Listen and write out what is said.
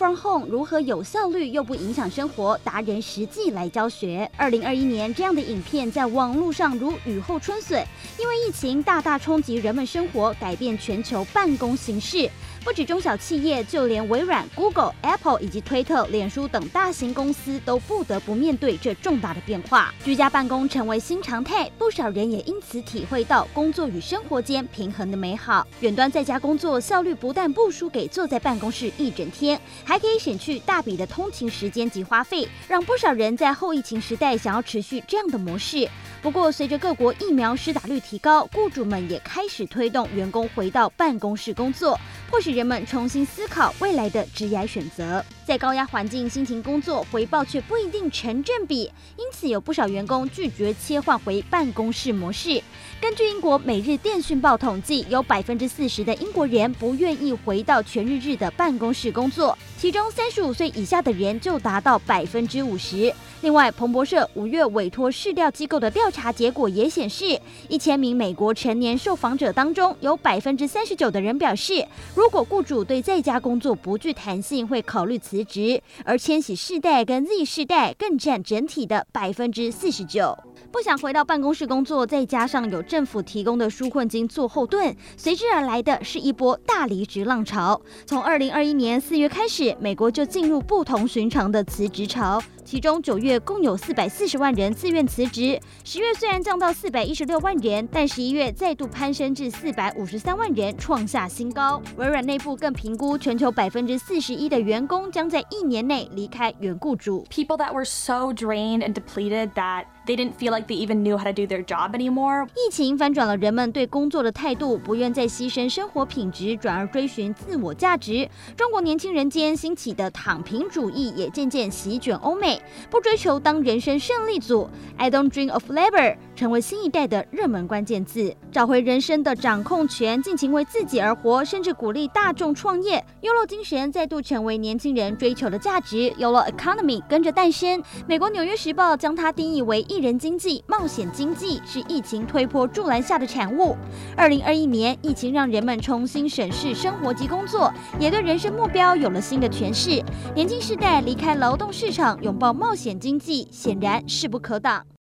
From home 如何有效率又不影响生活？达人实际来教学。二零二一年这样的影片在网络上如雨后春笋，因为疫情大大冲击人们生活，改变全球办公形式。不止中小企业，就连微软、Google、Apple 以及推特、脸书等大型公司都不得不面对这重大的变化。居家办公成为新常态，不少人也因此体会到工作与生活间平衡的美好。远端在家工作效率不但不输给坐在办公室一整天，还可以省去大笔的通勤时间及花费，让不少人在后疫情时代想要持续这样的模式。不过，随着各国疫苗施打率提高，雇主们也开始推动员工回到办公室工作，迫使人们重新思考未来的职业选择。在高压环境辛勤工作，回报却不一定成正比，因此有不少员工拒绝切换回办公室模式。根据英国《每日电讯报》统计，有百分之四十的英国人不愿意回到全日制的办公室工作，其中三十五岁以下的人就达到百分之五十。另外，彭博社五月委托市调机构的调查结果也显示，一千名美国成年受访者当中，有百分之三十九的人表示，如果雇主对在家工作不具弹性，会考虑辞职。而千禧世代跟 Z 世代更占整体的百分之四十九。不想回到办公室工作，再加上有政府提供的纾困金做后盾，随之而来的是一波大离职浪潮。从二零二一年四月开始，美国就进入不同寻常的辞职潮。其中九月共有四百四十万人自愿辞职，十月虽然降到四百一十六万人，但十一月再度攀升至四百五十三万人，创下新高。微软内部更评估，全球百分之四十一的员工将在一年内离开原雇主。People that were so drained and depleted that they didn't feel like they even knew how to do their job anymore。疫情翻转了人们对工作的态度，不愿再牺牲生活品质，转而追寻自我价值。中国年轻人间兴起的躺平主义也渐渐席卷欧美。不追求当人生胜利组，I don't dream of labor，成为新一代的热门关键字。找回人生的掌控权，尽情为自己而活，甚至鼓励大众创业优乐精神再度成为年轻人追求的价值，YOLO economy 跟着诞生。美国《纽约时报》将它定义为艺人经济、冒险经济，是疫情推波助澜下的产物。二零二一年，疫情让人们重新审视生活及工作，也对人生目标有了新的诠释。年轻世代离开劳动市场，拥抱。冒险经济显然势不可挡，